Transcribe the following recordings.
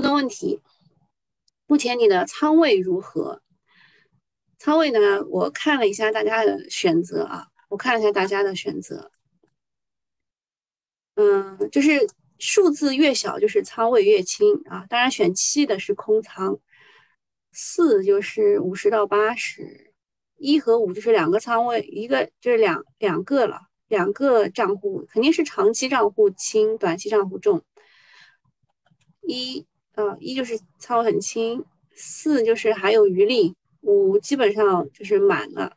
的问题，目前你的仓位如何？仓位呢？我看了一下大家的选择啊，我看了一下大家的选择，嗯，就是数字越小，就是仓位越轻啊。当然，选七的是空仓，四就是五十到八十，一和五就是两个仓位，一个就是两两个了，两个账户肯定是长期账户轻，短期账户重。一啊，一就是仓位很轻，四就是还有余力。五基本上就是满了，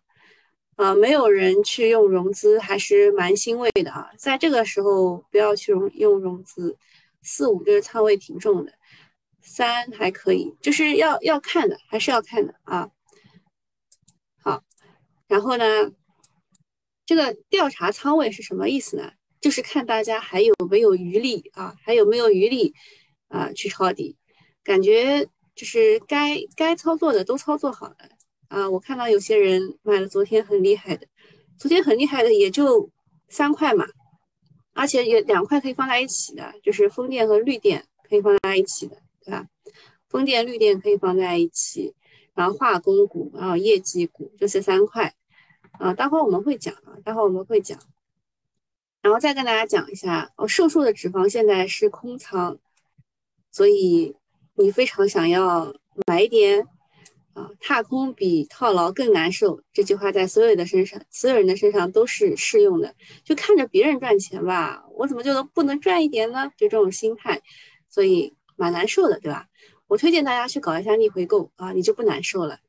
啊，没有人去用融资，还是蛮欣慰的啊。在这个时候不要去融用融资，四五就是仓位挺重的，三还可以，就是要要看的，还是要看的啊。好，然后呢，这个调查仓位是什么意思呢？就是看大家还有没有余力啊，还有没有余力啊去抄底，感觉。就是该该操作的都操作好了啊！我看到有些人买了昨天很厉害的，昨天很厉害的也就三块嘛，而且有两块可以放在一起的，就是风电和绿电可以放在一起的，对吧？风电、绿电可以放在一起，然后化工股，然后业绩股就是三块啊。待会我们会讲啊，待会我们会讲，然后再跟大家讲一下哦，瘦瘦的脂肪现在是空仓，所以。你非常想要买一点啊，踏空比套牢更难受。这句话在所有的身上，所有人的身上都是适用的。就看着别人赚钱吧，我怎么就能不能赚一点呢？就这种心态，所以蛮难受的，对吧？我推荐大家去搞一下逆回购啊，你就不难受了。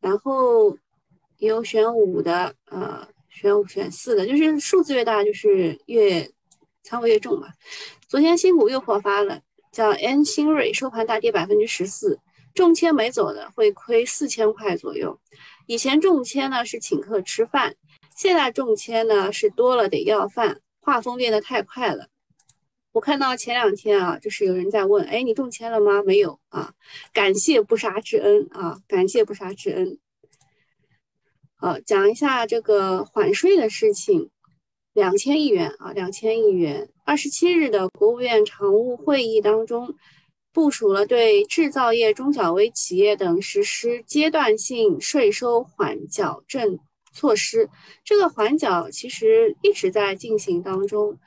然后有选五的，呃，选五选四的，就是数字越大，就是越仓位越重嘛。昨天新股又破发了。叫 N 新锐收盘大跌百分之十四，中签没走的会亏四千块左右。以前中签呢是请客吃饭，现在中签呢是多了得要饭，画风变得太快了。我看到前两天啊，就是有人在问，哎，你中签了吗？没有啊，感谢不杀之恩啊，感谢不杀之恩。好，讲一下这个缓税的事情。两千亿元啊，两千亿元。二十七日的国务院常务会议当中，部署了对制造业中小微企业等实施阶段性税收缓缴政措施。这个缓缴其实一直在进行当中，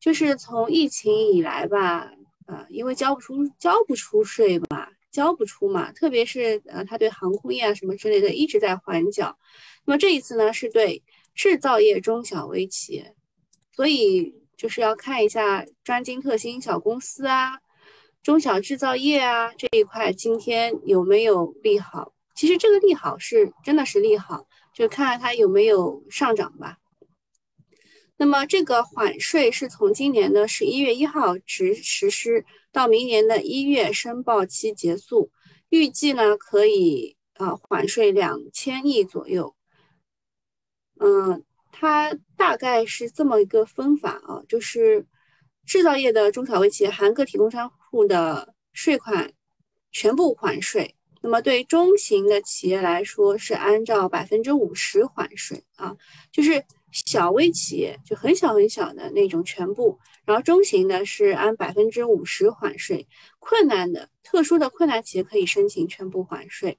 就是从疫情以来吧，呃，因为交不出交不出税嘛，交不出嘛，特别是呃，他对航空业啊什么之类的一直在缓缴。那么这一次呢，是对。制造业中小微企业，所以就是要看一下专精特新小公司啊，中小制造业啊这一块今天有没有利好？其实这个利好是真的是利好，就看看它有没有上涨吧。那么这个缓税是从今年的十一月一号实实施到明年的一月申报期结束，预计呢可以啊缓税两千亿左右。嗯，它大概是这么一个分法啊，就是制造业的中小微企业含个体工商户的税款全部缓税。那么对中型的企业来说，是按照百分之五十缓税啊，就是小微企业就很小很小的那种全部，然后中型的是按百分之五十缓税，困难的特殊的困难企业可以申请全部缓税。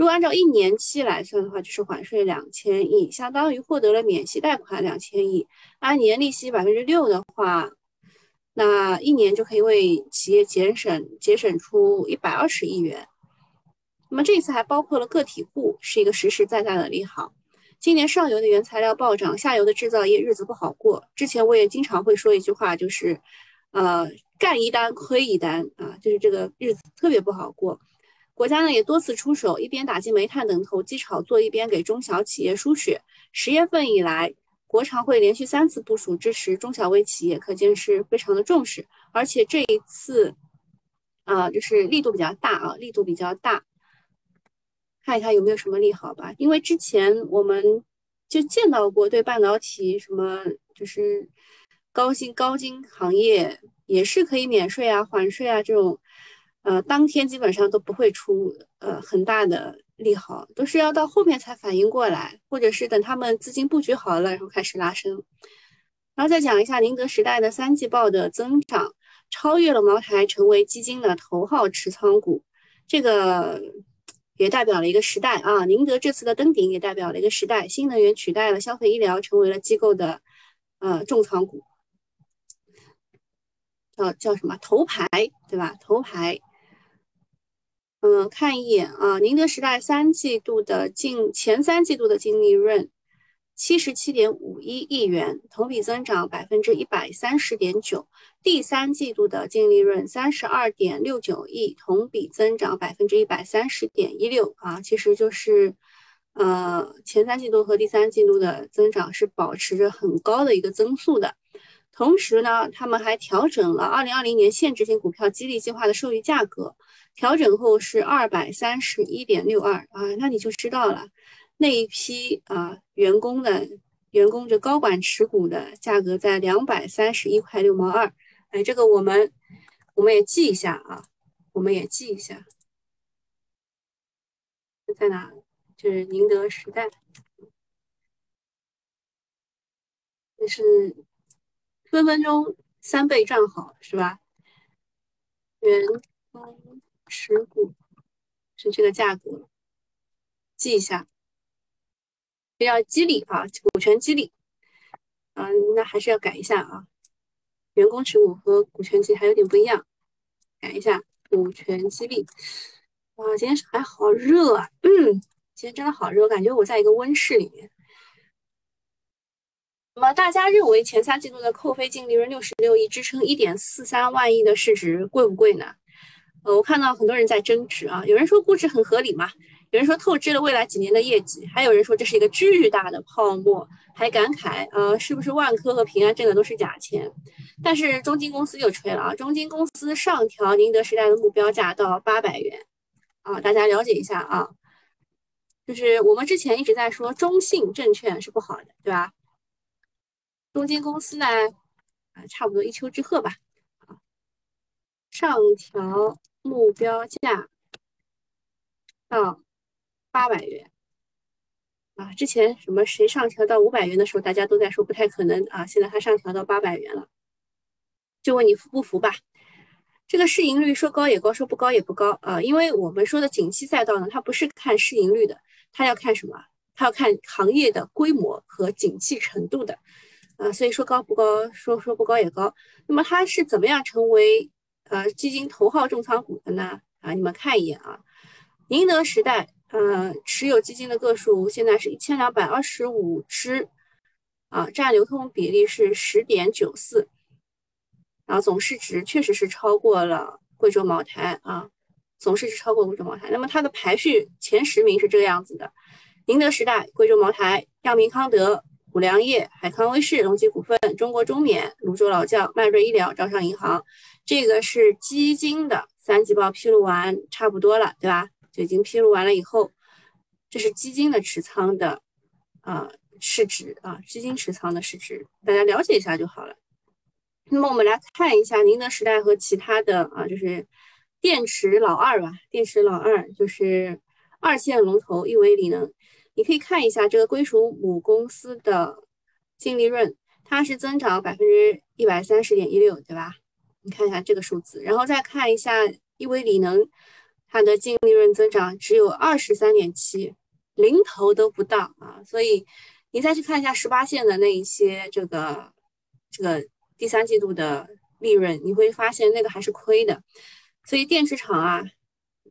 如果按照一年期来算的话，就是缓税两千亿，相当于获得了免息贷款两千亿。按年利息百分之六的话，那一年就可以为企业节省节省出一百二十亿元。那么这次还包括了个体户，是一个实实在在的利好。今年上游的原材料暴涨，下游的制造业日子不好过。之前我也经常会说一句话，就是呃干一单亏一单啊，就是这个日子特别不好过。国家呢也多次出手，一边打击煤炭等投机炒作，一边给中小企业输血。十月份以来，国常会连续三次部署支持中小微企业，可见是非常的重视。而且这一次，啊，就是力度比较大啊，力度比较大。看一看有没有什么利好吧，因为之前我们就见到过对半导体什么，就是高新高精行业也是可以免税啊、缓税啊这种。呃，当天基本上都不会出呃很大的利好，都是要到后面才反应过来，或者是等他们资金布局好了，然后开始拉升。然后再讲一下宁德时代的三季报的增长，超越了茅台，成为基金的头号持仓股。这个也代表了一个时代啊！宁德这次的登顶也代表了一个时代，新能源取代了消费医疗，成为了机构的呃重仓股。叫叫什么头牌对吧？头牌。嗯，看一眼啊，宁德时代三季度的净前三季度的净利润七十七点五一亿元，同比增长百分之一百三十点九。第三季度的净利润三十二点六九亿，同比增长百分之一百三十点一六啊，其实就是呃前三季度和第三季度的增长是保持着很高的一个增速的。同时呢，他们还调整了二零二零年限制性股票激励计划的授予价格。调整后是二百三十一点六二啊，那你就知道了，那一批啊员工的员工这高管持股的价格在两百三十一块六毛二，哎，这个我们我们也记一下啊，我们也记一下，在哪？就是宁德时代，这是分分钟三倍赚好是吧？员工。持股是这个价格，记一下，这叫激励啊，股权激励，嗯，那还是要改一下啊。员工持股和股权激励还有点不一样，改一下股权激励。哇，今天还好热啊，嗯，今天真的好热，感觉我在一个温室里面。那么大家认为前三季度的扣非净利润六十六亿，支撑一点四三万亿的市值贵不贵呢？呃，我看到很多人在争执啊，有人说估值很合理嘛，有人说透支了未来几年的业绩，还有人说这是一个巨大的泡沫，还感慨呃，是不是万科和平安挣的都是假钱？但是中金公司又吹了啊，中金公司上调宁德时代的目标价到八百元啊，大家了解一下啊，就是我们之前一直在说中信证券是不好的，对吧？中金公司呢，啊，差不多一丘之貉吧啊，上调。目标价到八百元啊！之前什么谁上调到五百元的时候，大家都在说不太可能啊。现在它上调到八百元了，就问你服不服吧？这个市盈率说高也高，说不高也不高啊。因为我们说的景气赛道呢，它不是看市盈率的，它要看什么？它要看行业的规模和景气程度的啊。所以说高不高，说说不高也高。那么它是怎么样成为？呃，基金头号重仓股的呢？啊，你们看一眼啊，宁德时代，呃，持有基金的个数现在是一千两百二十五只，啊，占流通比例是十点九四，然后总市值确实是超过了贵州茅台啊，总市值超过贵州茅台。那么它的排序前十名是这个样子的：宁德时代、贵州茅台、药明康德、五粮液、海康威视、隆基股份、中国中免、泸州老窖、迈瑞医疗、招商银行。这个是基金的三季报披露完差不多了，对吧？就已经披露完了以后，这是基金的持仓的啊市值啊，基金持仓的市值，大家了解一下就好了。那么我们来看一下宁德时代和其他的啊，就是电池老二吧，电池老二就是二线龙头亿维锂能，你可以看一下这个归属母公司的净利润，它是增长百分之一百三十点一六，对吧？你看一下这个数字，然后再看一下亿维锂能，它的净利润增长只有二十三点七，零头都不到啊！所以你再去看一下十八线的那一些这个这个第三季度的利润，你会发现那个还是亏的。所以电池厂啊，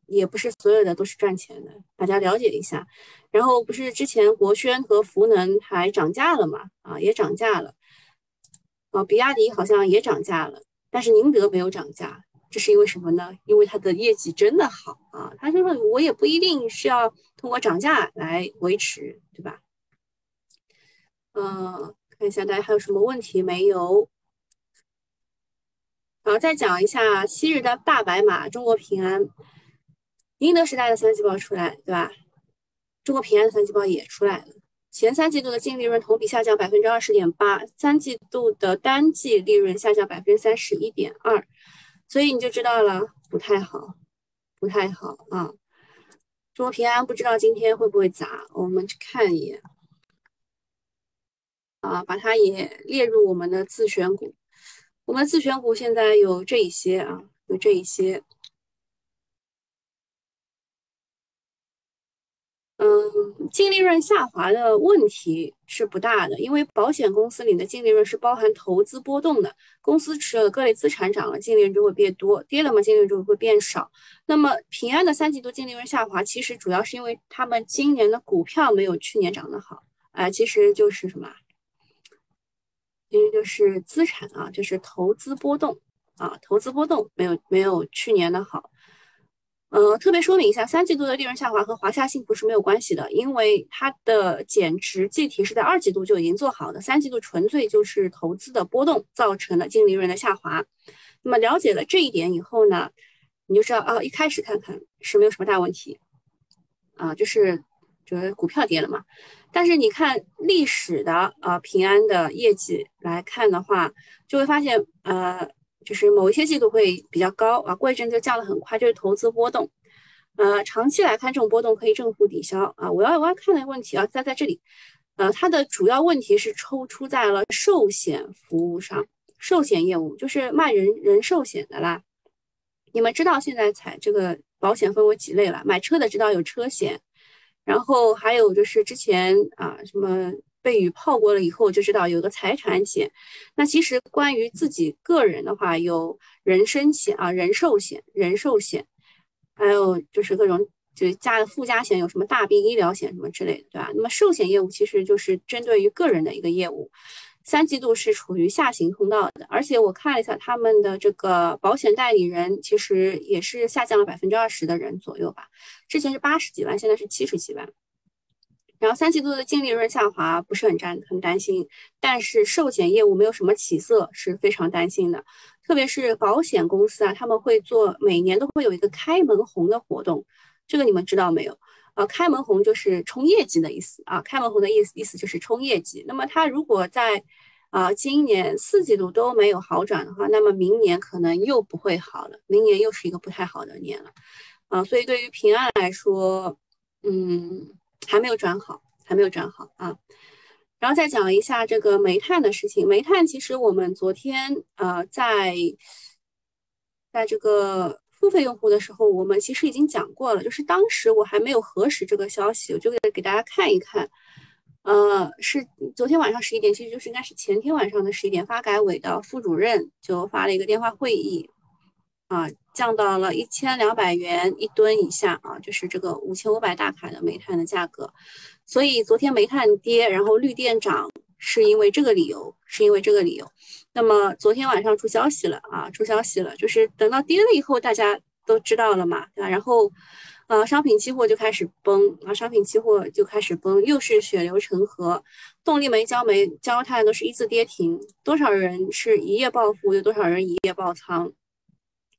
也不是所有的都是赚钱的，大家了解一下。然后不是之前国轩和福能还涨价了嘛？啊，也涨价了。啊，比亚迪好像也涨价了。但是宁德没有涨价，这是因为什么呢？因为它的业绩真的好啊。他说我也不一定需要通过涨价来维持，对吧？嗯，看一下大家还有什么问题没有？好，再讲一下昔日的大白马中国平安，宁德时代的三季报出来，对吧？中国平安的三季报也出来了。前三季度的净利润同比下降百分之二十点八，三季度的单季利润下降百分之三十一点二，所以你就知道了，不太好，不太好啊！中国平安不知道今天会不会砸，我们去看一眼啊，把它也列入我们的自选股。我们自选股现在有这一些啊，有这一些。嗯，净利润下滑的问题是不大的，因为保险公司里的净利润是包含投资波动的。公司持有的各类资产涨了，净利润就会变多；跌了嘛，净利润就会变少。那么平安的三季度净利润下滑，其实主要是因为他们今年的股票没有去年涨得好，啊，其实就是什么？其实就是资产啊，就是投资波动啊，投资波动没有没有去年的好。呃，特别说明一下，三季度的利润下滑和华夏幸福是没有关系的，因为它的减值计提是在二季度就已经做好的，三季度纯粹就是投资的波动造成的净利润的下滑。那么了解了这一点以后呢，你就知道啊，一开始看看是没有什么大问题啊，就是就是股票跌了嘛。但是你看历史的啊平安的业绩来看的话，就会发现呃。就是某一些季度会比较高啊，过一阵就降得很快，就是投资波动。呃，长期来看，这种波动可以正负抵消啊。我要我要看的问题啊，在在这里，呃，它的主要问题是抽出在了寿险服务上，寿险业务就是卖人人寿险的啦。你们知道现在才这个保险分为几类了？买车的知道有车险，然后还有就是之前啊什么。被雨泡过了以后就知道有个财产险。那其实关于自己个人的话，有人身险啊、人寿险、人寿险，还有就是各种就是加的附加险，有什么大病医疗险什么之类的，对吧？那么寿险业务其实就是针对于个人的一个业务。三季度是处于下行通道的，而且我看了一下他们的这个保险代理人，其实也是下降了百分之二十的人左右吧。之前是八十几万，现在是七十几万。然后三季度的净利润下滑不是很担很担心，但是寿险业务没有什么起色是非常担心的，特别是保险公司啊，他们会做每年都会有一个开门红的活动，这个你们知道没有？呃，开门红就是冲业绩的意思啊，开门红的意思意思就是冲业绩。那么它如果在啊今年四季度都没有好转的话，那么明年可能又不会好了，明年又是一个不太好的年了啊。所以对于平安来说，嗯。还没有转好，还没有转好啊！然后再讲一下这个煤炭的事情。煤炭其实我们昨天呃在在这个付费用户的时候，我们其实已经讲过了。就是当时我还没有核实这个消息，我就给给大家看一看。呃，是昨天晚上十一点，其实就是应该是前天晚上的十一点，发改委的副主任就发了一个电话会议。啊，降到了一千两百元一吨以下啊，就是这个五千五百大卡的煤炭的价格。所以昨天煤炭跌，然后绿电涨，是因为这个理由，是因为这个理由。那么昨天晚上出消息了啊，出消息了，就是等到跌了以后，大家都知道了嘛，对吧？然后，呃，商品期货就开始崩啊，商品期货就开始崩，又是血流成河，动力煤、焦煤、焦炭都是一字跌停，多少人是一夜暴富，有多少人一夜爆仓？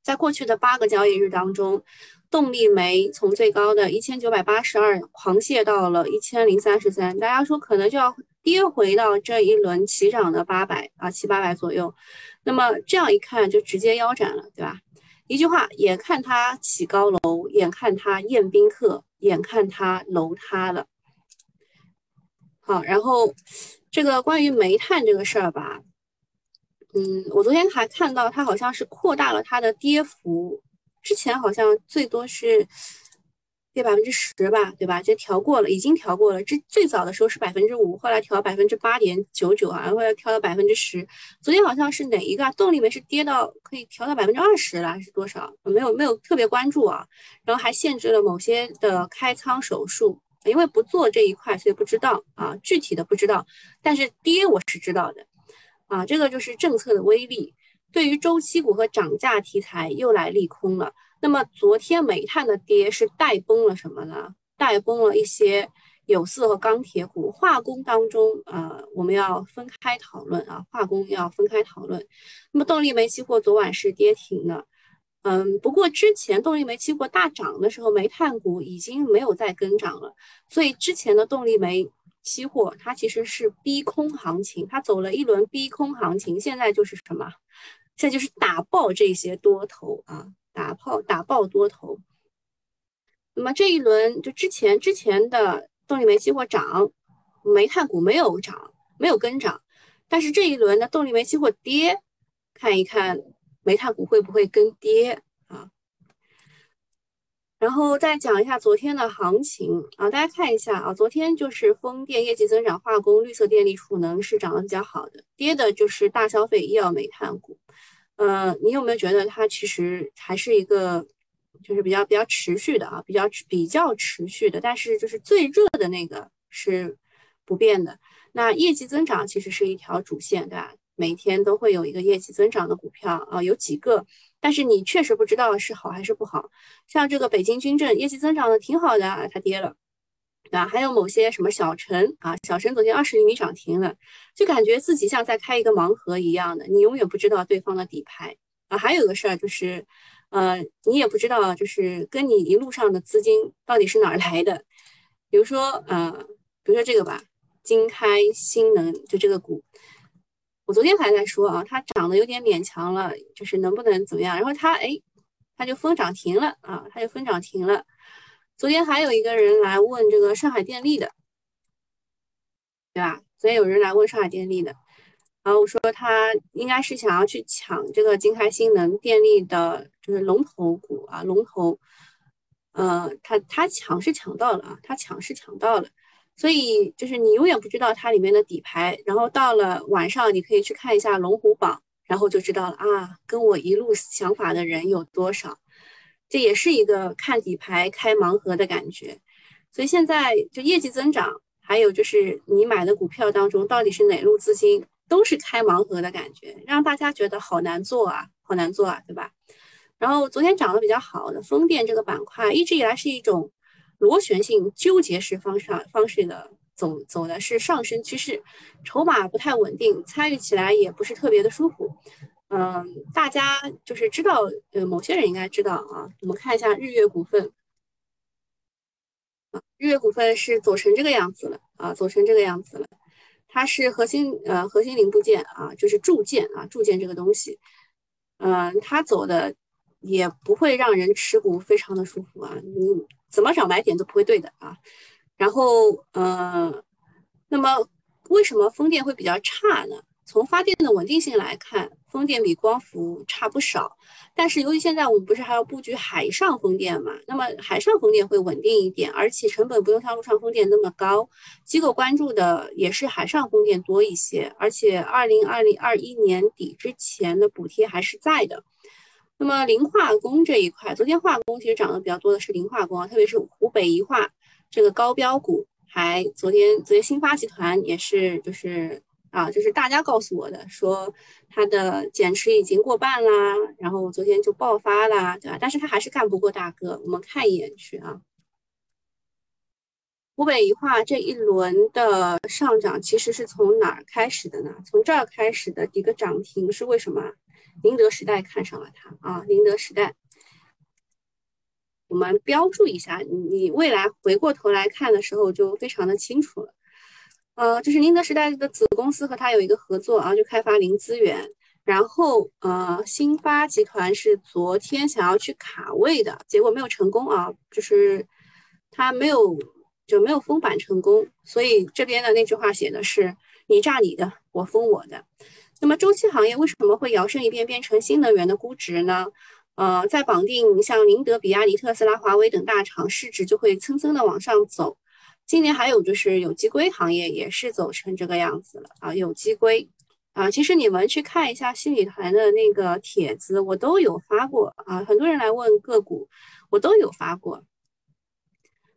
在过去的八个交易日当中，动力煤从最高的一千九百八十二狂泻到了一千零三十三，大家说可能就要跌回到这一轮起涨的八百啊七八百左右。那么这样一看就直接腰斩了，对吧？一句话，眼看它起高楼，眼看它宴宾客，眼看它楼塌了。好，然后这个关于煤炭这个事儿吧。嗯，我昨天还看到它好像是扩大了它的跌幅，之前好像最多是跌百分之十吧，对吧？就调过了，已经调过了。这最早的时候是百分之五，后来调百分之八点九九啊，后来调到百分之十。昨天好像是哪一个啊动力煤是跌到可以调到百分之二十了，还是多少？没有没有特别关注啊。然后还限制了某些的开仓手术，因为不做这一块，所以不知道啊，具体的不知道。但是跌我是知道的。啊，这个就是政策的威力，对于周期股和涨价题材又来利空了。那么昨天煤炭的跌是带崩了什么呢？带崩了一些有色和钢铁股，化工当中，呃，我们要分开讨论啊，化工要分开讨论。那么动力煤期货昨晚是跌停的，嗯，不过之前动力煤期货大涨的时候，煤炭股已经没有再跟涨了，所以之前的动力煤。期货它其实是逼空行情，它走了一轮逼空行情，现在就是什么？现在就是打爆这些多头啊，打爆打爆多头。那么这一轮就之前之前的动力煤期货涨，煤炭股没有涨，没有跟涨，但是这一轮的动力煤期货跌，看一看煤炭股会不会跟跌。然后再讲一下昨天的行情啊，大家看一下啊，昨天就是风电业绩增长、化工、绿色电力、储能是涨得比较好的，跌的就是大消费、医药、煤炭股。呃，你有没有觉得它其实还是一个就是比较比较持续的啊，比较比较持续的，但是就是最热的那个是不变的。那业绩增长其实是一条主线，对吧？每天都会有一个业绩增长的股票啊，有几个。但是你确实不知道是好还是不好，像这个北京军政业绩增长的挺好的啊，它跌了，对吧？还有某些什么小陈啊，小陈昨天二十厘米涨停了，就感觉自己像在开一个盲盒一样的，你永远不知道对方的底牌啊。还有个事儿就是，呃，你也不知道就是跟你一路上的资金到底是哪儿来的，比如说呃，比如说这个吧，金开新能就这个股。我昨天还在说啊，它涨得有点勉强了，就是能不能怎么样？然后它哎，它就封涨停了啊，它就封涨停了。昨天还有一个人来问这个上海电力的，对吧？昨天有人来问上海电力的，然后我说他应该是想要去抢这个金开新能电力的，就是龙头股啊，龙头。呃，他他抢是抢到了啊，他抢是抢到了。所以就是你永远不知道它里面的底牌，然后到了晚上你可以去看一下龙虎榜，然后就知道了啊，跟我一路想法的人有多少，这也是一个看底牌开盲盒的感觉。所以现在就业绩增长，还有就是你买的股票当中到底是哪路资金，都是开盲盒的感觉，让大家觉得好难做啊，好难做啊，对吧？然后昨天涨得比较好的风电这个板块，一直以来是一种。螺旋性纠结式方式方式的走走的是上升趋势，筹码不太稳定，参与起来也不是特别的舒服。嗯，大家就是知道，呃，某些人应该知道啊。我们看一下日月股份，啊，日月股份是走成这个样子了啊，走成这个样子了。它是核心呃核心零部件啊，就是铸件啊，铸件这个东西，嗯，它走的也不会让人持股非常的舒服啊，你。怎么找买点都不会对的啊，然后呃，那么为什么风电会比较差呢？从发电的稳定性来看，风电比光伏差不少。但是由于现在我们不是还要布局海上风电嘛，那么海上风电会稳定一点，而且成本不用像陆上风电那么高。机构关注的也是海上风电多一些，而且二零二零二一年底之前的补贴还是在的。那么磷化工这一块，昨天化工其实涨得比较多的是磷化工，特别是湖北宜化这个高标股，还昨天昨天新发集团也是就是啊，就是大家告诉我的，说它的减持已经过半啦，然后昨天就爆发啦，对吧？但是它还是干不过大哥，我们看一眼去啊。湖北宜化这一轮的上涨其实是从哪儿开始的呢？从这儿开始的一个涨停是为什么？宁德时代看上了它啊，宁德时代，我们标注一下，你未来回过头来看的时候就非常的清楚了。呃，就是宁德时代的子公司和它有一个合作啊，就开发零资源。然后呃，新发集团是昨天想要去卡位的，结果没有成功啊，就是它没有就没有封板成功。所以这边的那句话写的是你炸你的，我封我的。那么周期行业为什么会摇身一变变成新能源的估值呢？呃，在绑定像宁德、比亚迪、特斯拉、华为等大厂，市值就会蹭蹭的往上走。今年还有就是有机硅行业也是走成这个样子了啊，有机硅啊，其实你们去看一下新理团的那个帖子，我都有发过啊，很多人来问个股，我都有发过。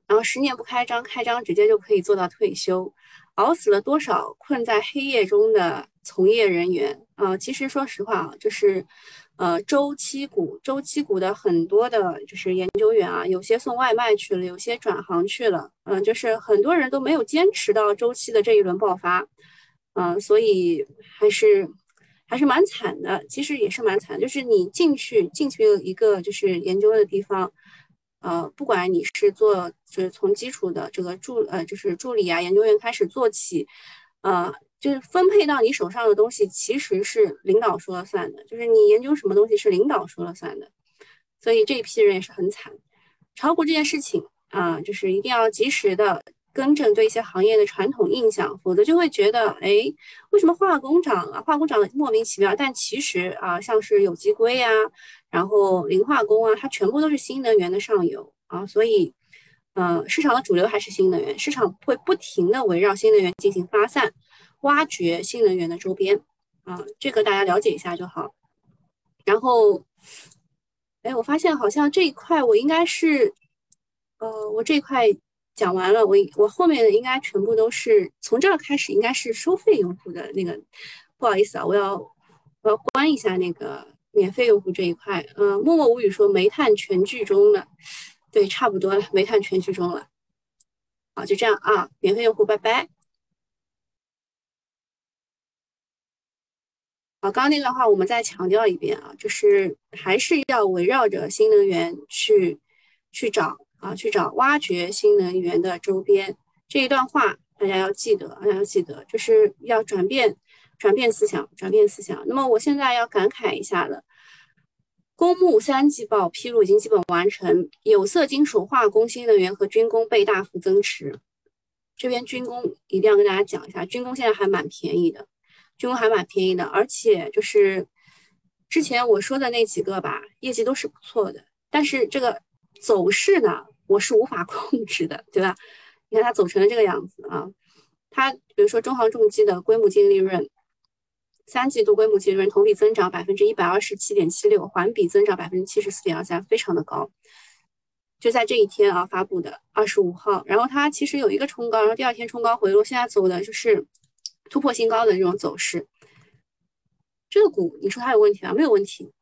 然后十年不开张，开张直接就可以做到退休。熬死了多少困在黑夜中的从业人员啊！其实说实话啊，就是，呃，周期股、周期股的很多的，就是研究员啊，有些送外卖去了，有些转行去了，嗯，就是很多人都没有坚持到周期的这一轮爆发，嗯，所以还是还是蛮惨的。其实也是蛮惨，就是你进去进去一个就是研究的地方。呃，不管你是做，就是从基础的这个助，呃，就是助理啊，研究员开始做起，呃，就是分配到你手上的东西，其实是领导说了算的，就是你研究什么东西是领导说了算的，所以这一批人也是很惨。炒股这件事情啊，就是一定要及时的更正对一些行业的传统印象，否则就会觉得，哎，为什么化工涨啊？化工涨得莫名其妙。但其实啊，像是有机硅啊，然后磷化工啊，它全部都是新能源的上游啊，所以，呃，市场的主流还是新能源，市场会不停的围绕新能源进行发散，挖掘新能源的周边啊，这个大家了解一下就好。然后，哎，我发现好像这一块我应该是，呃，我这一块讲完了，我我后面的应该全部都是从这儿开始，应该是收费用户的那个，不好意思啊，我要我要关一下那个免费用户这一块。嗯，默默无语说煤炭全剧终了，对，差不多了，煤炭全剧终了。好，就这样啊，免费用户拜拜。好，刚刚那段话我们再强调一遍啊，就是还是要围绕着新能源去去找啊，去找挖掘新能源的周边这一段话，大家要记得，大家要记得，就是要转变转变思想，转变思想。那么我现在要感慨一下了，公募三季报披露已经基本完成，有色金属、化工、新能源和军工被大幅增持。这边军工一定要跟大家讲一下，军工现在还蛮便宜的。军工还蛮便宜的，而且就是之前我说的那几个吧，业绩都是不错的。但是这个走势呢，我是无法 控制的，对吧？你看它走成了这个样子啊，它比如说中航重机的归母净利润，三季度归母净利润同比增长百分之一百二十七点七六，环比增长百分之七十四点二三，非常的高。就在这一天啊发布的二十五号，然后它其实有一个冲高，然后第二天冲高回落，现在走的就是。突破新高的这种走势，这个股你说它有问题吗？没有问题，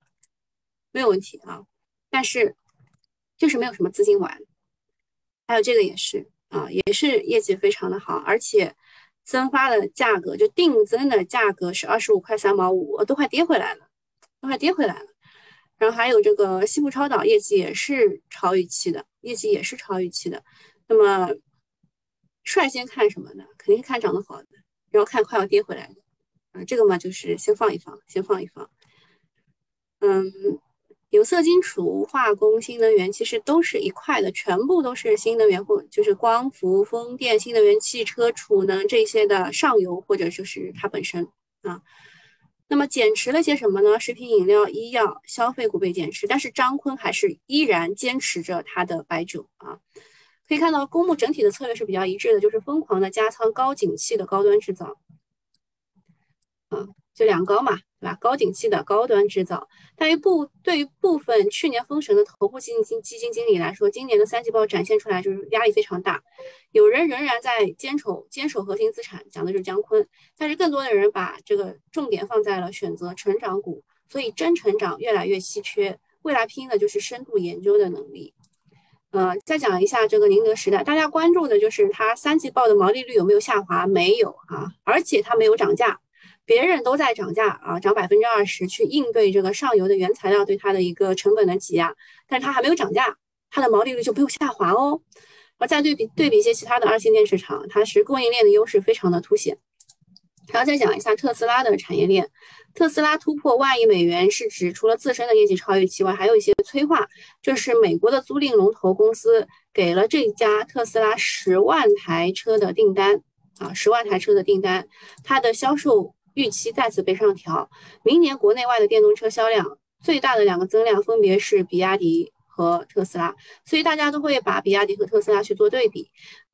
没有问题啊。但是就是没有什么资金玩。还有这个也是啊，也是业绩非常的好，而且增发的价格就定增的价格是二十五块三毛五，都快跌回来了，都快跌回来了。然后还有这个西部超导业绩也是超预期的，业绩也是超预期的。那么率先看什么呢？肯定是看涨得好的。然后看快要跌回来的，啊，这个嘛就是先放一放，先放一放。嗯，有色金属、化工、新能源其实都是一块的，全部都是新能源或就是光伏、风电、新能源汽车、储能这些的上游或者就是它本身啊。那么减持了些什么呢？食品饮料、医药、消费股被减持，但是张坤还是依然坚持着他的白酒啊。可以看到，公募整体的策略是比较一致的，就是疯狂的加仓高景气的高端制造，啊，就两高嘛，对吧？高景气的高端制造，但于部对于部分去年封神的头部基金基金经理来说，今年的三季报展现出来就是压力非常大。有人仍然在坚守坚守核心资产，讲的就是姜昆，但是更多的人把这个重点放在了选择成长股，所以真成长越来越稀缺，未来拼的就是深度研究的能力。呃，再讲一下这个宁德时代，大家关注的就是它三季报的毛利率有没有下滑？没有啊，而且它没有涨价，别人都在涨价啊，涨百分之二十去应对这个上游的原材料对它的一个成本的挤压，但是它还没有涨价，它的毛利率就没有下滑哦。然后再对比对比一些其他的二线电池厂，它是供应链的优势非常的凸显。然后再讲一下特斯拉的产业链。特斯拉突破万亿美元是指除了自身的业绩超预期外，还有一些催化。这是美国的租赁龙头公司给了这家特斯拉十万台车的订单啊，十万台车的订单，它的销售预期再次被上调。明年国内外的电动车销量最大的两个增量分别是比亚迪和特斯拉，所以大家都会把比亚迪和特斯拉去做对比。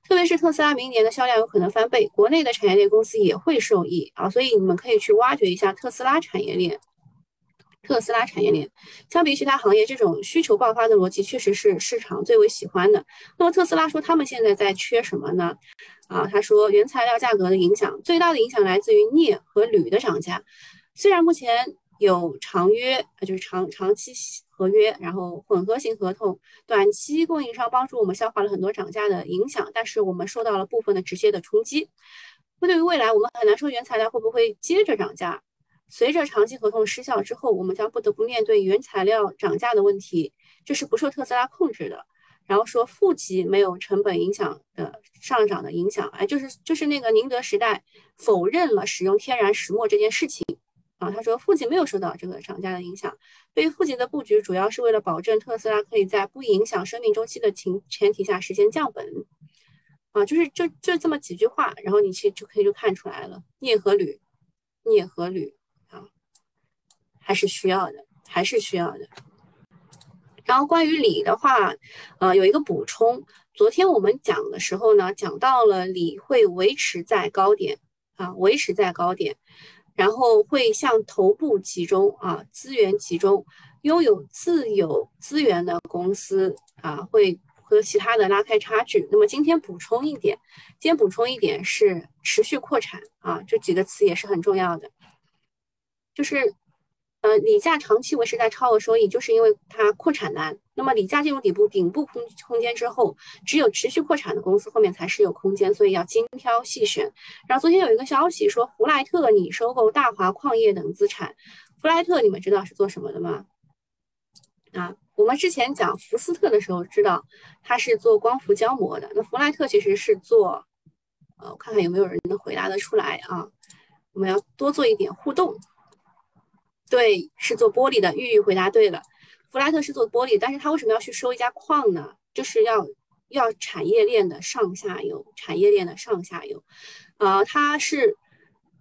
特别是特斯拉明年的销量有可能翻倍，国内的产业链公司也会受益啊，所以你们可以去挖掘一下特斯拉产业链。特斯拉产业链相比其他行业，这种需求爆发的逻辑确实是市场最为喜欢的。那么特斯拉说他们现在在缺什么呢？啊，他说原材料价格的影响最大的影响来自于镍和铝的涨价，虽然目前有长约，就是长长期。合约，然后混合型合同，短期供应商帮助我们消化了很多涨价的影响，但是我们受到了部分的直接的冲击。那对于未来，我们很难说原材料会不会接着涨价。随着长期合同失效之后，我们将不得不面对原材料涨价的问题，这是不受特斯拉控制的。然后说负极没有成本影响的上涨的影响，哎，就是就是那个宁德时代否认了使用天然石墨这件事情。啊，他说，父亲没有受到这个涨价的影响。对于父亲的布局，主要是为了保证特斯拉可以在不影响生命周期的情前提下实现降本。啊，就是就就这么几句话，然后你去就可以就看出来了，镍和铝，镍和铝啊，还是需要的，还是需要的。然后关于锂的话，呃，有一个补充，昨天我们讲的时候呢，讲到了锂会维持在高点啊，维持在高点，然后会向头部集中啊，资源集中，拥有自有资源的公司啊，会和其他的拉开差距。那么今天补充一点，今天补充一点是持续扩产啊，这几个词也是很重要的，就是。呃，锂价长期维持在超额收益，就是因为它扩产难。那么锂价进入底部顶部空空间之后，只有持续扩产的公司后面才是有空间，所以要精挑细选。然后昨天有一个消息说，弗莱特拟收购大华矿业等资产。弗莱特你们知道是做什么的吗？啊，我们之前讲福斯特的时候知道他是做光伏胶膜的。那弗莱特其实是做，呃，我看看有没有人能回答得出来啊？我们要多做一点互动。对，是做玻璃的。玉玉回答对了，弗莱特是做玻璃，但是他为什么要去收一家矿呢？就是要要产业链的上下游，产业链的上下游，啊，他是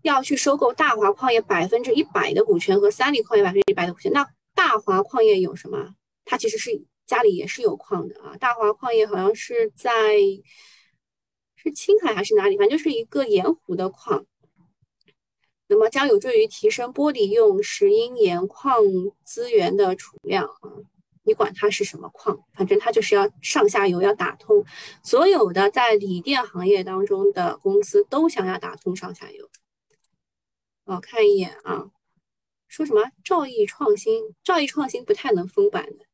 要去收购大华矿业百分之一百的股权和三菱矿业百分之一百的股权。那大华矿业有什么？他其实是家里也是有矿的啊。大华矿业好像是在是青海还是哪里？反正就是一个盐湖的矿。那么将有助于提升玻璃用石英岩矿资源的储量啊！你管它是什么矿，反正它就是要上下游要打通。所有的在锂电行业当中的公司都想要打通上下游。哦，看一眼啊，说什么兆易创新？兆易创新不太能封板的，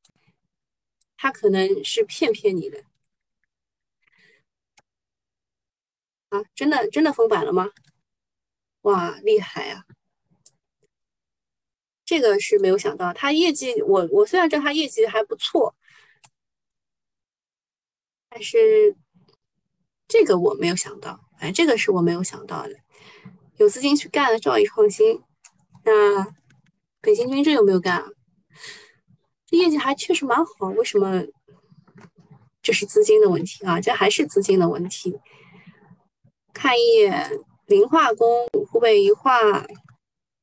它可能是骗骗你的。啊，真的真的封板了吗？哇，厉害啊！这个是没有想到，他业绩我我虽然知道他业绩还不错，但是这个我没有想到，哎，这个是我没有想到的。有资金去干了兆易创新，那北京军这有没有干啊？这业绩还确实蛮好，为什么？这是资金的问题啊，这还是资金的问题。看一眼。磷化工、湖北宜化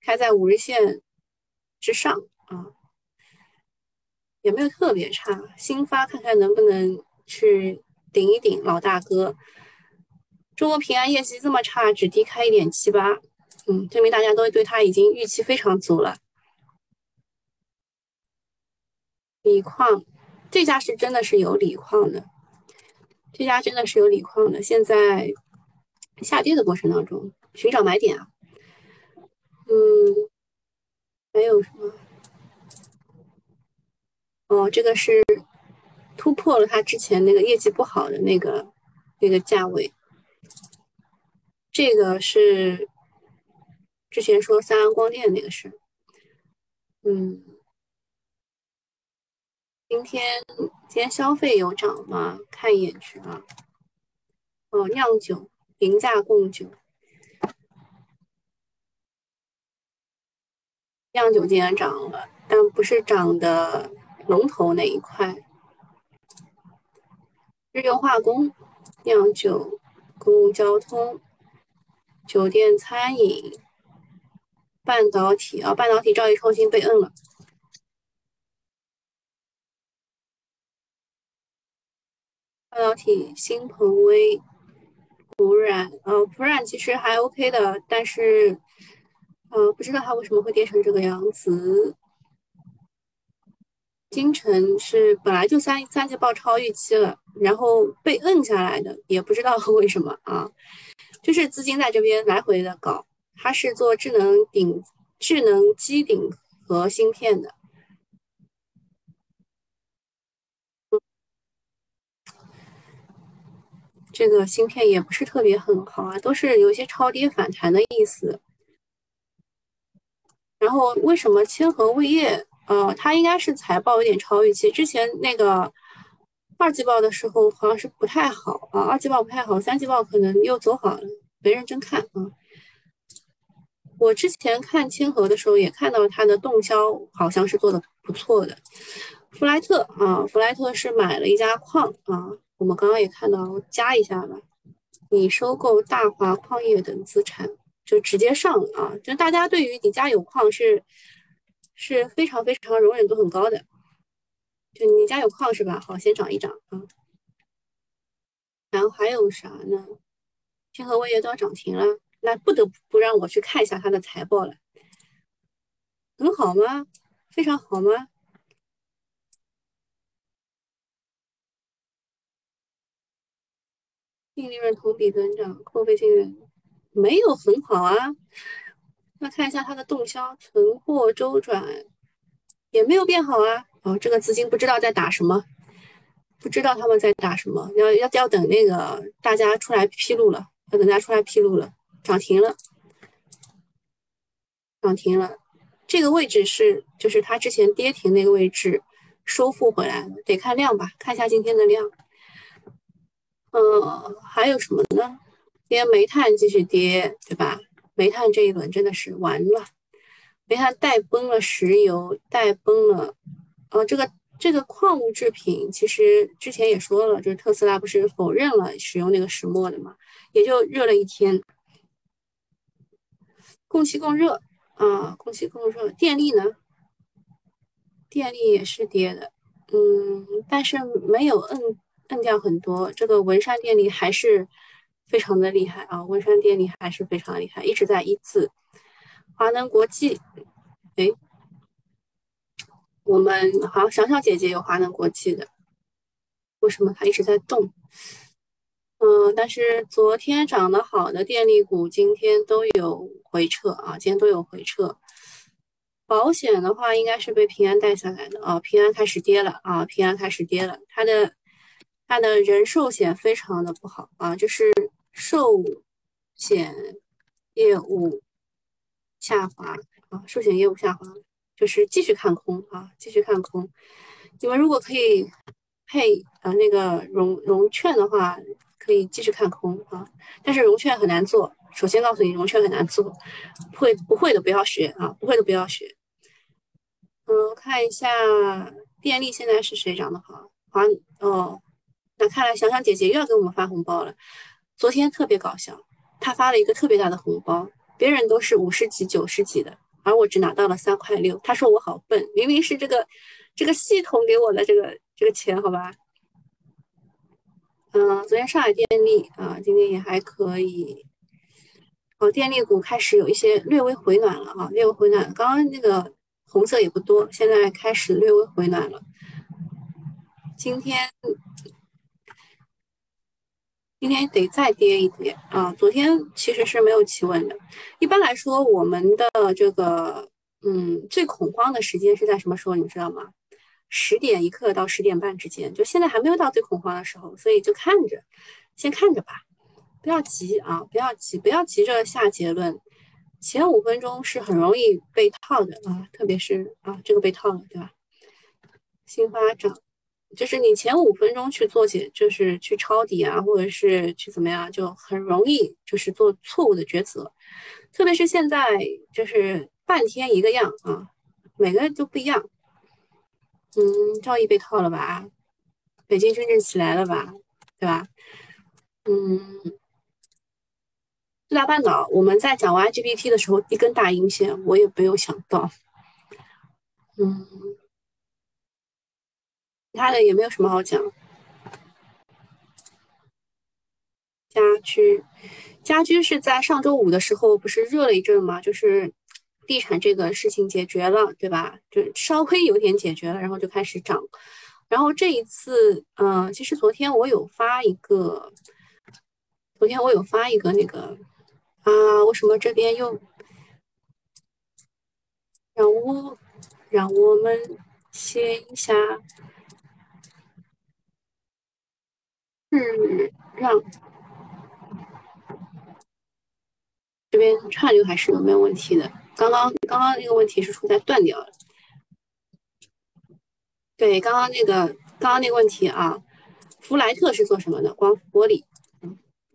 开在五日线之上啊，也没有特别差。新发看看能不能去顶一顶老大哥。中国平安业绩这么差，只低开一点七八，嗯，证明大家都对它已经预期非常足了。锂矿这家是真的是有锂矿的，这家真的是有锂矿的，现在。下跌的过程当中寻找买点啊，嗯，还有什么？哦，这个是突破了它之前那个业绩不好的那个那个价位，这个是之前说三安光电那个事，嗯，今天今天消费有涨吗？看一眼去啊，哦，酿酒。平价供酒，酿酒今天涨了，但不是涨的龙头那一块。日用化工、酿酒、公共交通、酒店餐饮、半导体啊，半导体兆易创新被摁了。半导体新鹏威。普软，呃，普软其实还 OK 的，但是，呃，不知道它为什么会跌成这个样子。金城是本来就三三季报超预期了，然后被摁下来的，也不知道为什么啊，就是资金在这边来回的搞。它是做智能顶、智能机顶和芯片的。这个芯片也不是特别很好啊，都是有一些超跌反弹的意思。然后为什么千和物业？呃，它应该是财报有点超预期。之前那个二季报的时候好像是不太好啊，二季报不太好，三季报可能又走好了，没认真看啊。我之前看千和的时候也看到它的动销好像是做的不错的。弗莱特啊，弗莱特是买了一家矿啊。我们刚刚也看到，加一下吧。你收购大华矿业等资产，就直接上啊！就大家对于你家有矿是是非常非常容忍度很高的，就你家有矿是吧？好，先涨一涨啊。然后还有啥呢？天河味业都要涨停了，那不得不让我去看一下它的财报了。很好吗？非常好吗？净利润同比增长，扣费净利没有很好啊。那看一下它的动销，存货周转也没有变好啊。哦，这个资金不知道在打什么，不知道他们在打什么，要要要等那个大家出来披露了，要等大家出来披露了，涨停了，涨停了。这个位置是就是它之前跌停那个位置收复回来了，得看量吧，看一下今天的量。嗯，还有什么呢？今天煤炭继续跌，对吧？煤炭这一轮真的是完了，煤炭带崩了石油，带崩了。呃，这个这个矿物制品，其实之前也说了，就是特斯拉不是否认了使用那个石墨的嘛，也就热了一天。供气供热啊，供气供热，电力呢？电力也是跌的，嗯，但是没有摁。摁掉很多，这个文山电力还是非常的厉害啊！文山电力还是非常厉害，一直在一字。华能国际，哎，我们好小小姐姐有华能国际的，为什么它一直在动？嗯，但是昨天涨得好的电力股今天都有回撤啊，今天都有回撤。保险的话应该是被平安带下来的啊，平安开始跌了啊，平安开始跌了，它的。它的人寿险非常的不好啊，就是寿险业务下滑啊，寿险业务下滑，就是继续看空啊，继续看空。你们如果可以配呃那个融融券的话，可以继续看空啊，但是融券很难做。首先告诉你，融券很难做，会不会的不要学啊，不会的不要学。嗯，看一下电力现在是谁涨得好？华哦。那看来，想想姐姐又要给我们发红包了。昨天特别搞笑，她发了一个特别大的红包，别人都是五十几、九十几的，而我只拿到了三块六。她说我好笨，明明是这个这个系统给我的这个这个钱，好吧？嗯，昨天上海电力啊，今天也还可以。哦，电力股开始有一些略微回暖了啊，略微回暖。刚刚那个红色也不多，现在开始略微回暖了。今天。今天得再跌一跌啊！昨天其实是没有企稳的。一般来说，我们的这个嗯最恐慌的时间是在什么时候？你知道吗？十点一刻到十点半之间，就现在还没有到最恐慌的时候，所以就看着，先看着吧，不要急啊，不要急，不要急着下结论。前五分钟是很容易被套的啊，特别是啊这个被套了，对吧？新发涨。就是你前五分钟去做解，就是去抄底啊，或者是去怎么样，就很容易就是做错误的抉择。特别是现在就是半天一个样啊，每个人都不一样。嗯，赵毅被套了吧？北京军政起来了吧？对吧？嗯，四大半岛，我们在讲 YGPT 的时候一根大阴线，我也没有想到。嗯。其他的也没有什么好讲。家居，家居是在上周五的时候不是热了一阵嘛？就是地产这个事情解决了，对吧？就稍微有点解决了，然后就开始涨。然后这一次，嗯，其实昨天我有发一个，昨天我有发一个那个啊，为什么这边又让我让我们歇一下？是让这边串流还是有没有问题的？刚刚刚刚那个问题是出在断掉了。对，刚刚那个刚刚那个问题啊，福莱特是做什么的？光伏玻璃。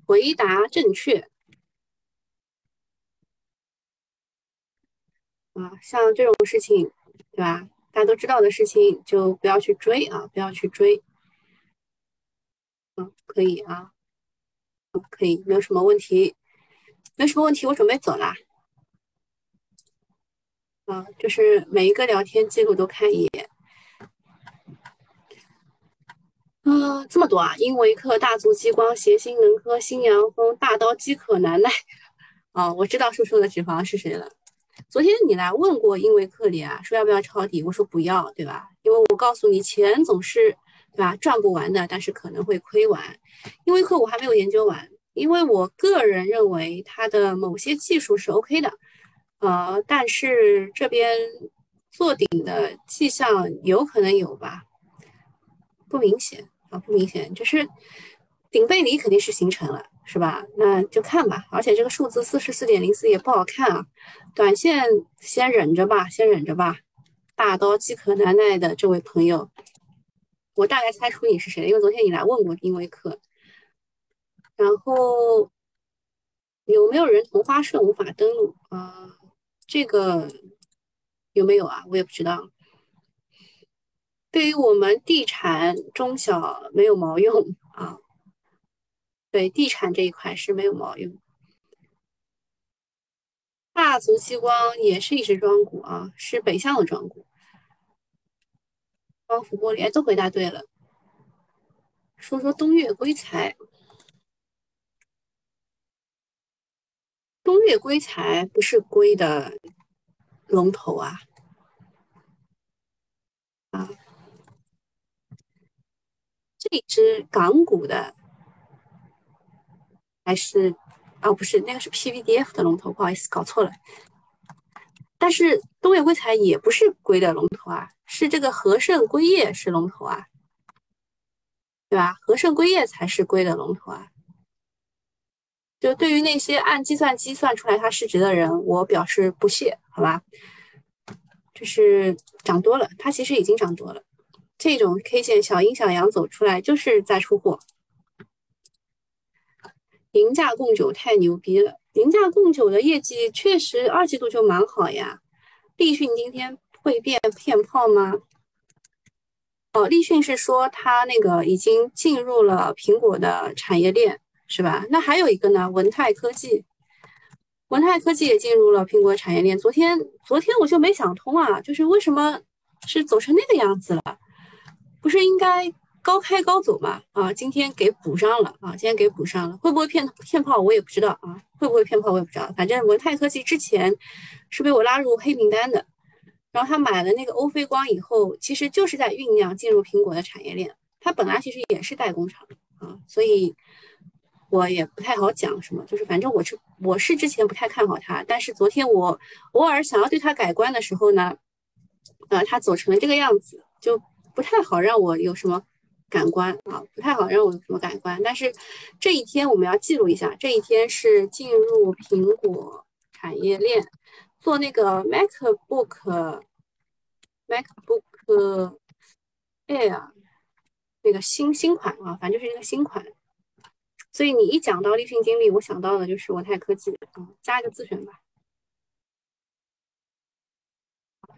回答正确。啊，像这种事情，对吧？大家都知道的事情，就不要去追啊，不要去追。嗯，可以啊。可以，没有什么问题，没什么问题，我准备走啦。啊，就是每一个聊天记录都看一眼。啊，这么多啊！英维克、大族激光、协鑫能科、新阳峰、大刀饥渴难耐。啊，我知道叔叔的脂肪是谁了。昨天你来问过英维克里啊，说要不要抄底，我说不要，对吧？因为我告诉你，钱总是对吧赚不完的，但是可能会亏完。因为客户还没有研究完，因为我个人认为它的某些技术是 OK 的。呃，但是这边做顶的迹象有可能有吧，不明显啊，不明显，就是顶背离肯定是形成了，是吧？那就看吧。而且这个数字四十四点零四也不好看啊，短线先忍着吧，先忍着吧。大刀饥渴难耐的这位朋友，我大概猜出你是谁了，因为昨天你来问过丁威克。然后有没有人同花顺无法登录啊？这个有没有啊？我也不知道。对于我们地产中小没有毛用啊。对，地产这一块是没有毛用。大族激光也是一只庄股啊，是北向的庄股。光伏玻璃哎，都回答对了。说说东岳硅材。东岳硅材不是硅的龙头啊，啊，这只港股的还是啊？不是，那个是 PVDF 的龙头，不好意思，搞错了。但是东岳硅材也不是硅的龙头啊，是这个和盛硅业是龙头啊，对吧？和盛硅业才是硅的龙头啊。就对于那些按计算机算出来它市值的人，我表示不屑，好吧？就是涨多了，它其实已经涨多了。这种 K 线小阴小阳走出来，就是在出货。银价供酒太牛逼了，银价供酒的业绩确实二季度就蛮好呀。立讯今天会变骗炮吗？哦，立讯是说它那个已经进入了苹果的产业链。是吧？那还有一个呢，文泰科技，文泰科技也进入了苹果产业链。昨天，昨天我就没想通啊，就是为什么是走成那个样子了？不是应该高开高走吗？啊，今天给补上了啊，今天给补上了，会不会骗骗炮我也不知道啊，会不会骗炮我也不知道。反正文泰科技之前是被我拉入黑名单的，然后他买了那个欧菲光以后，其实就是在酝酿进入苹果的产业链。他本来其实也是代工厂啊，所以。我也不太好讲什么，就是反正我是我是之前不太看好它，但是昨天我偶尔想要对它改观的时候呢，呃，它走成了这个样子，就不太好让我有什么感官啊，不太好让我有什么感官。但是这一天我们要记录一下，这一天是进入苹果产业链，做那个 MacBook MacBook Air 那个新新款啊，反正就是一个新款。所以你一讲到立讯精密，我想到的就是国泰科技啊，加一个自选吧。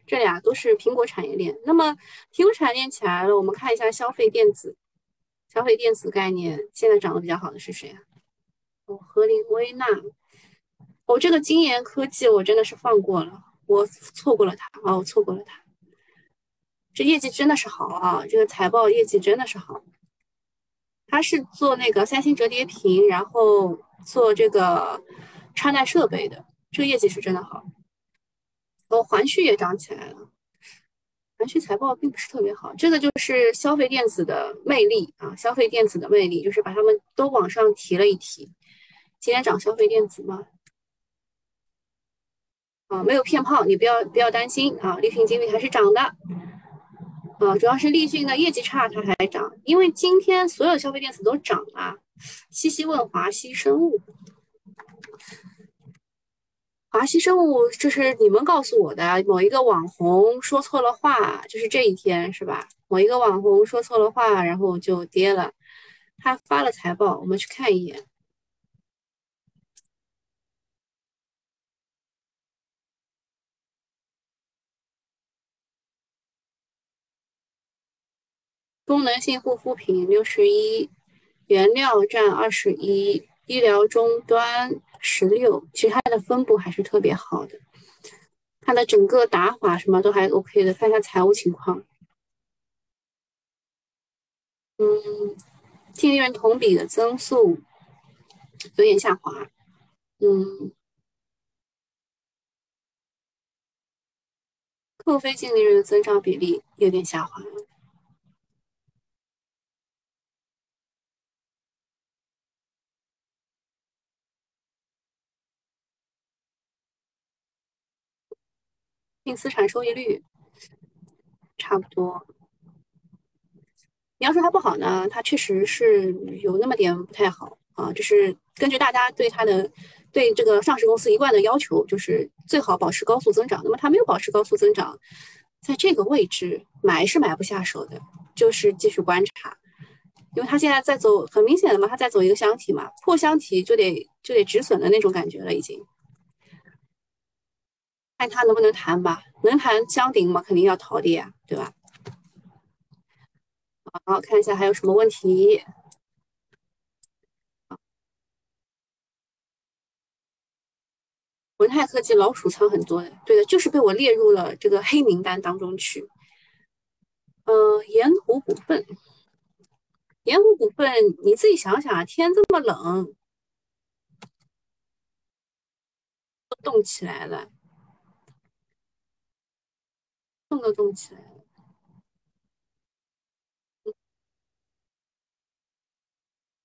这俩都是苹果产业链。那么苹果产业链起来了，我们看一下消费电子，消费电子概念现在涨得比较好的是谁啊？哦，和林威纳。哦，这个金研科技我真的是放过了，我错过了它啊，我错过了它。这业绩真的是好啊，这个财报业绩真的是好。它是做那个三星折叠屏，然后做这个穿戴设备的，这个业绩是真的好。哦，环旭也涨起来了，环旭财报并不是特别好，这个就是消费电子的魅力啊！消费电子的魅力就是把他们都往上提了一提。今天涨消费电子吗？啊，没有骗炮，你不要不要担心啊！立讯精密还是涨的。啊，主要是立讯的业绩差，它还涨，因为今天所有消费电子都涨了。西西问华西生物，华西生物就是你们告诉我的，某一个网红说错了话，就是这一天是吧？某一个网红说错了话，然后就跌了。他发了财报，我们去看一眼。功能性护肤品六十一，原料占二十一，医疗终端十六，其实它的分布还是特别好的，它的整个打法什么都还 OK 的。看一下财务情况，嗯，净利润同比的增速有点下滑，嗯，扣非净利润的增长比例有点下滑。净资产收益率差不多。你要说它不好呢，它确实是有那么点不太好啊。就是根据大家对它的对这个上市公司一贯的要求，就是最好保持高速增长。那么它没有保持高速增长，在这个位置买是买不下手的，就是继续观察，因为它现在在走很明显的嘛，它在走一个箱体嘛，破箱体就得就得止损的那种感觉了，已经。看他能不能谈吧，能谈箱顶嘛，肯定要逃的呀，对吧？好，看一下还有什么问题。文泰科技老鼠仓很多的，对的，就是被我列入了这个黑名单当中去。呃，盐湖股份，盐湖股份，你自己想想啊，天这么冷，都冻起来了。动都动起来了，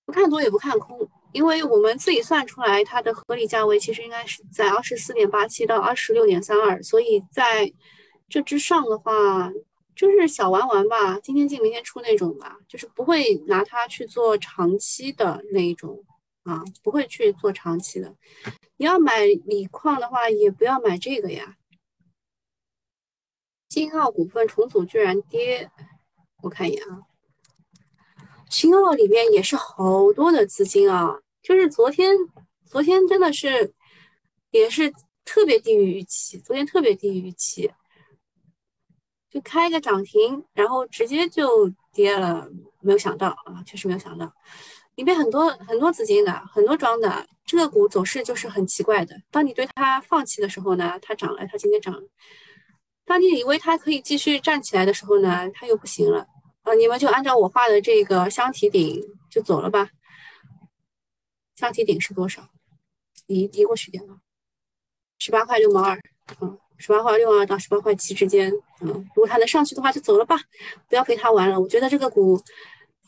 不看多也不看空，因为我们自己算出来它的合理价位其实应该是在二十四点八七到二十六点三二，所以在这之上的话就是小玩玩吧，今天进明天出那种吧，就是不会拿它去做长期的那一种啊，不会去做长期的。你要买锂矿的话，也不要买这个呀。金奥股份重组居然跌，我看一眼啊。金奥里面也是好多的资金啊，就是昨天，昨天真的是也是特别低于预期，昨天特别低于预期，就开一个涨停，然后直接就跌了，没有想到啊，确实没有想到，里面很多很多资金的，很多庄的，这个股走势就是很奇怪的。当你对它放弃的时候呢，它涨了，它今天涨。当你以为它可以继续站起来的时候呢，它又不行了啊！你们就按照我画的这个箱体顶就走了吧。箱体顶是多少？移移过去点了，十八块六毛二，嗯，十八块六毛二到十八块七之间，嗯，如果它能上去的话就走了吧，不要陪它玩了。我觉得这个股，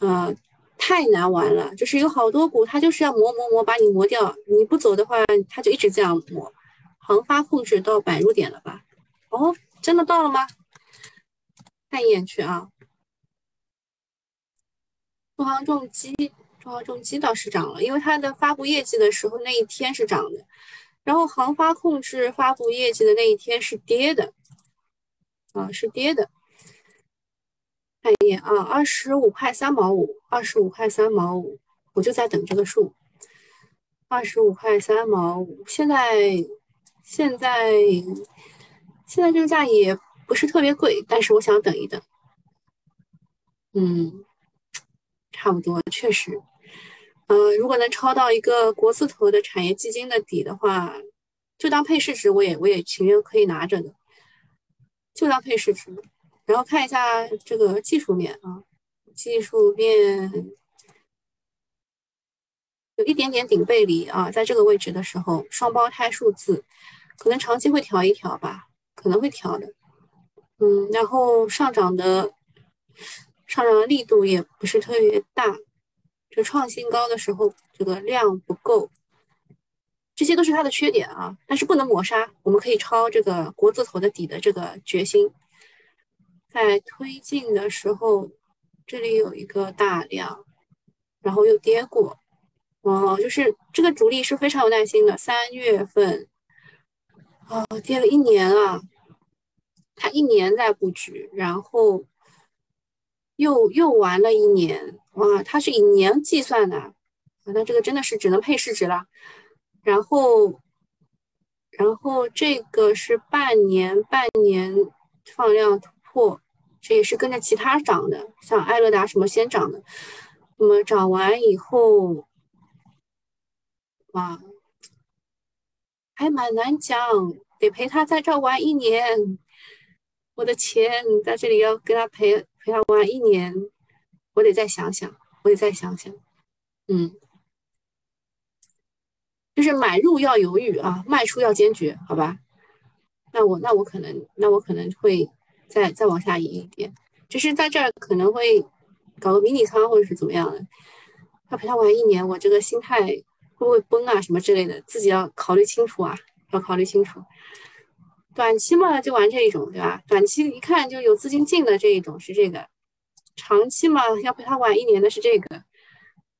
呃，太难玩了，就是有好多股它就是要磨磨磨把你磨掉，你不走的话它就一直这样磨。航发控制到买入点了吧？哦。真的到了吗？看一眼去啊！中航重机，中航重机倒是涨了，因为它的发布业绩的时候那一天是涨的，然后航发控制发布业绩的那一天是跌的，啊，是跌的。看一眼啊，二十五块三毛五，二十五块三毛五，我就在等这个数，二十五块三毛五，现在现在。现在这个价也不是特别贵，但是我想等一等。嗯，差不多，确实。呃，如果能抄到一个国字头的产业基金的底的话，就当配市值，我也我也情愿可以拿着的，就当配市值。然后看一下这个技术面啊，技术面有一点点顶背离啊，在这个位置的时候，双胞胎数字可能长期会调一调吧。可能会调的，嗯，然后上涨的上涨的力度也不是特别大，就创新高的时候这个量不够，这些都是它的缺点啊，但是不能抹杀我们可以抄这个国字头的底的这个决心。在推进的时候，这里有一个大量，然后又跌过，哦，就是这个主力是非常有耐心的，三月份啊跌了一年啊。他一年在布局，然后又又玩了一年，哇，他是以年计算的，啊，那这个真的是只能配市值了。然后，然后这个是半年，半年放量突破，这也是跟着其他涨的，像艾乐达什么先涨的，那么涨完以后，哇，还蛮难讲，得陪他在这玩一年。我的钱在这里要跟他陪陪他玩一年，我得再想想，我得再想想。嗯，就是买入要犹豫啊，卖出要坚决，好吧？那我那我可能那我可能会再再往下移一点，就是在这儿可能会搞个迷你仓或者是怎么样的，要陪他玩一年，我这个心态会不会崩啊什么之类的，自己要考虑清楚啊，要考虑清楚。短期嘛，就玩这一种，对吧？短期一看就有资金进的这一种是这个，长期嘛，要陪他玩一年的是这个，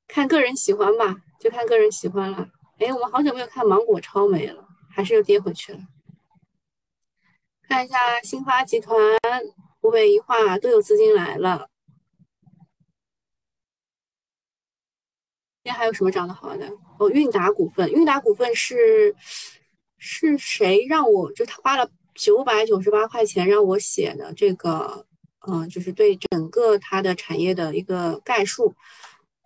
看个人喜欢吧，就看个人喜欢了。哎，我们好久没有看芒果超美了，还是又跌回去了。看一下新发集团、湖北一化都有资金来了。今天还有什么涨得好的？哦，韵达股份，韵达股份是。是谁让我就他花了九百九十八块钱让我写的这个，嗯，就是对整个它的产业的一个概述，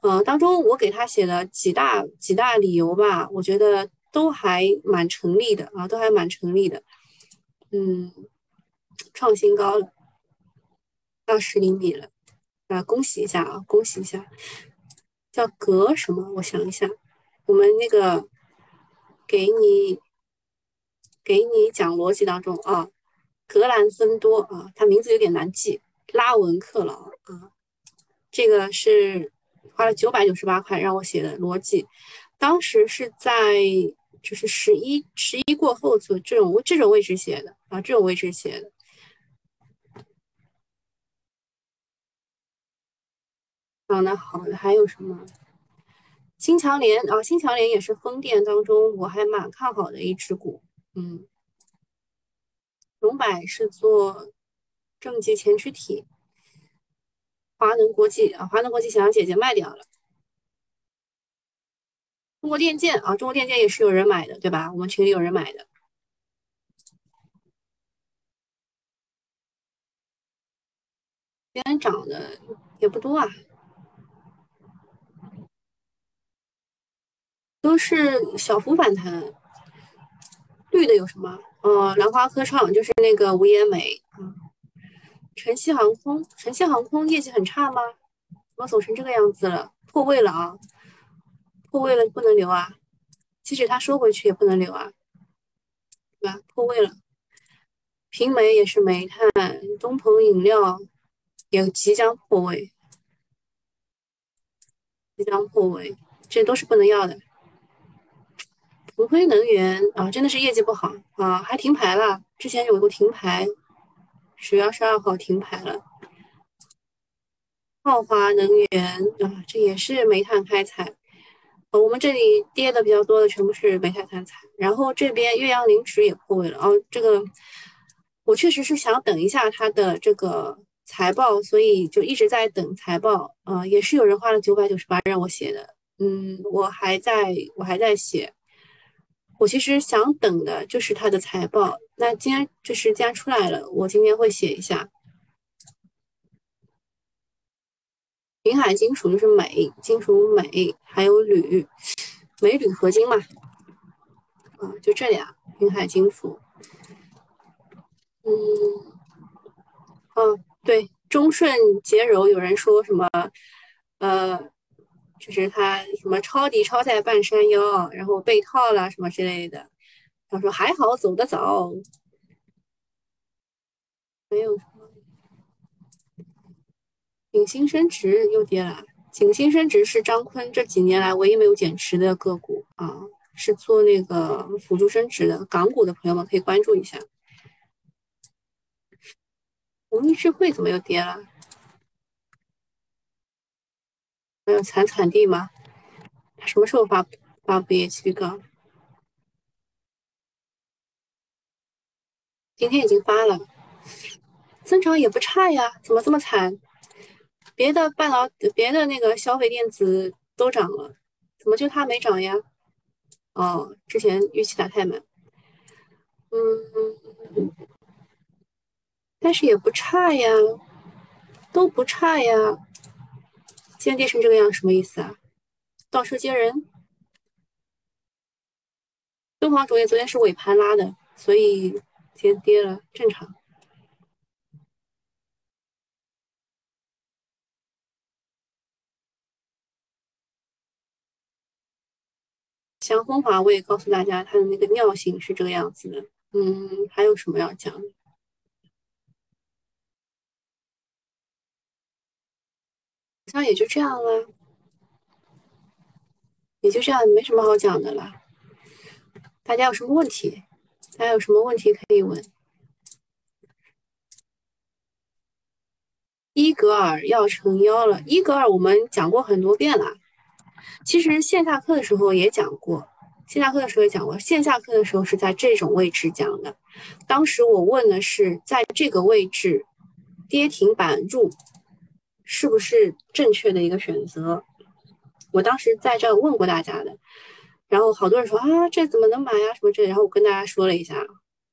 呃，当中我给他写的几大几大理由吧，我觉得都还蛮成立的啊，都还蛮成立的，嗯，创新高了，二十厘米了，啊，恭喜一下啊，恭喜一下，叫格什么？我想一下，我们那个给你。给你讲逻辑当中啊，格兰芬多啊，他名字有点难记，拉文克劳啊，这个是花了九百九十八块让我写的逻辑，当时是在就是十一十一过后做这种这种位置写的啊，这种位置写的。长得好的还有什么？新强联啊，新强联也是风电当中我还蛮看好的一只股。嗯，龙柏是做正极前驱体，华能国际啊，华能国际想让姐姐卖掉了。中国电建啊，中国电建也是有人买的，对吧？我们群里有人买的。今天涨的也不多啊，都是小幅反弹。绿的有什么？呃，兰花科创就是那个无烟煤啊。晨曦航空，晨曦航空业绩很差吗？怎么走成这个样子了？破位了啊！破位了不能留啊！即使它收回去也不能留啊，对吧？破位了。平煤也是煤炭，东鹏饮料也即将破位，即将破位，这都是不能要的。恒辉能源啊，真的是业绩不好啊，还停牌了。之前有过停牌，十月二十二号停牌了。浩华能源啊，这也是煤炭开采。呃，我们这里跌的比较多的全部是煤炭开采。然后这边岳阳林纸也破位了哦。这个我确实是想等一下它的这个财报，所以就一直在等财报。啊，也是有人花了九百九十八让我写的。嗯，我还在我还在写。我其实想等的就是它的财报。那今天就是既然出来了，我今天会写一下。云海金属就是镁，金属镁还有铝，镁铝合金嘛。啊，就这俩，云海金属。嗯，哦，对，中顺洁柔有人说什么？呃。就是他什么抄底抄在半山腰，然后被套了什么之类的。他说还好走得早，没有什么。景星升值又跌了。景星升值是张坤这几年来唯一没有减持的个股啊，是做那个辅助升值的港股的朋友们可以关注一下。红利智慧怎么又跌了？还有惨惨地吗？他什么时候发发布业绩预告？今天已经发了，增长也不差呀，怎么这么惨？别的半导别的那个消费电子都涨了，怎么就它没涨呀？哦，之前预期打太满。嗯，但是也不差呀，都不差呀。现在跌成这个样，什么意思啊？倒车接人？敦煌卓越昨天是尾盘拉的，所以今天跌了，正常。像风华，我也告诉大家，它的那个尿性是这个样子的。嗯，还有什么要讲？好像也就这样了，也就这样，没什么好讲的了。大家有什么问题？大家有什么问题可以问？伊格尔要成妖了，伊格尔我们讲过很多遍了。其实线下课的时候也讲过，线下课的时候也讲过，线下课的时候是在这种位置讲的。当时我问的是，在这个位置跌停板入是不是正确的一个选择？我当时在这问过大家的，然后好多人说啊，这怎么能买呀？什么这？然后我跟大家说了一下，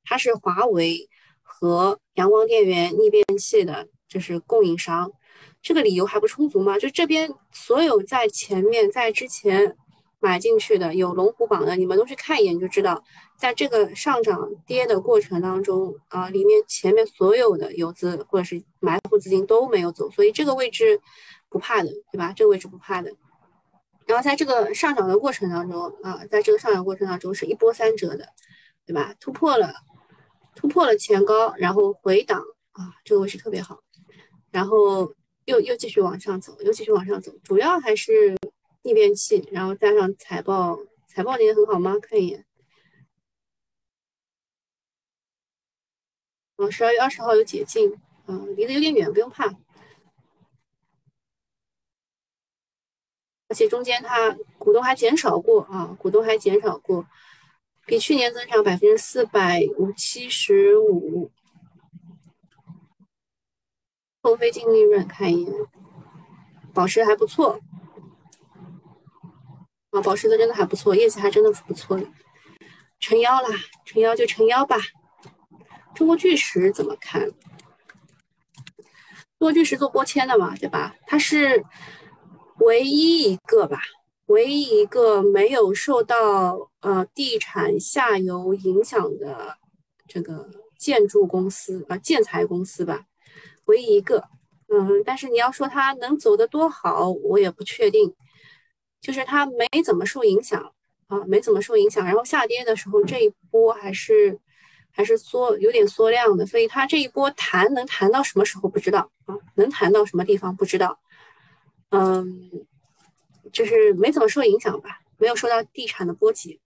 它是华为和阳光电源逆变器的，就是供应商。这个理由还不充足吗？就这边所有在前面在之前买进去的有龙虎榜的，你们都去看一眼就知道，在这个上涨跌的过程当中啊，里面前面所有的游资或者是埋伏资金都没有走，所以这个位置不怕的，对吧？这个位置不怕的。然后在这个上涨的过程当中啊，在这个上涨过程当中是一波三折的，对吧？突破了，突破了前高，然后回档啊，这个位置特别好，然后。又又继续往上走，又继续往上走，主要还是逆变器，然后加上财报，财报今天很好吗？看一眼。哦，十二月二十号有解禁，啊，离得有点远，不用怕。而且中间它股东还减少过啊，股东还减少过，比去年增长百分之四百五七十五。后非净利润看一眼，保持还不错啊，保持的真的还不错，业绩还真的是不错的。成妖啦，成妖就成妖吧。中国巨石怎么看？中国巨石做玻纤的嘛，对吧？它是唯一一个吧，唯一一个没有受到呃地产下游影响的这个建筑公司啊，建材公司吧。唯一一个，嗯，但是你要说它能走得多好，我也不确定。就是它没怎么受影响啊，没怎么受影响。然后下跌的时候，这一波还是还是缩，有点缩量的。所以它这一波弹能弹到什么时候不知道啊？能弹到什么地方不知道。嗯，就是没怎么受影响吧，没有受到地产的波及。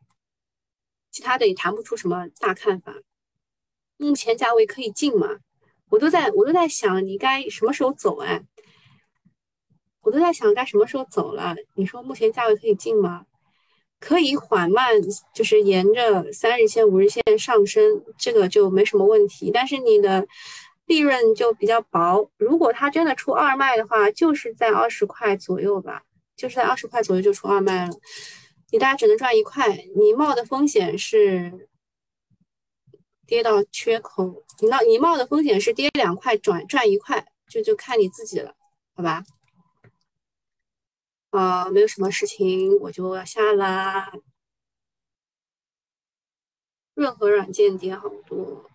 其他的也谈不出什么大看法。目前价位可以进吗？我都在，我都在想你该什么时候走哎？我都在想该什么时候走了。你说目前价位可以进吗？可以缓慢，就是沿着三日线、五日线上升，这个就没什么问题。但是你的利润就比较薄。如果它真的出二卖的话，就是在二十块左右吧，就是在二十块左右就出二卖了。你大家只能赚一块，你冒的风险是。跌到缺口，你冒你冒的风险是跌两块转赚一块，就就看你自己了，好吧？啊，没有什么事情，我就要下啦。润和软件跌好多，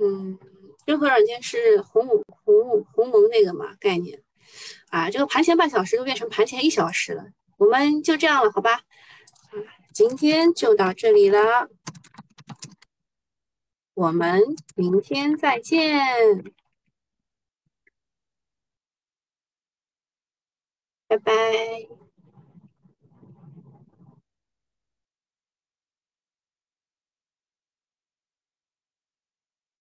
嗯，润和软件是鸿鸿鸿蒙那个嘛概念啊，这个盘前半小时都变成盘前一小时了，我们就这样了，好吧？啊，今天就到这里了。我们明天再见，拜拜。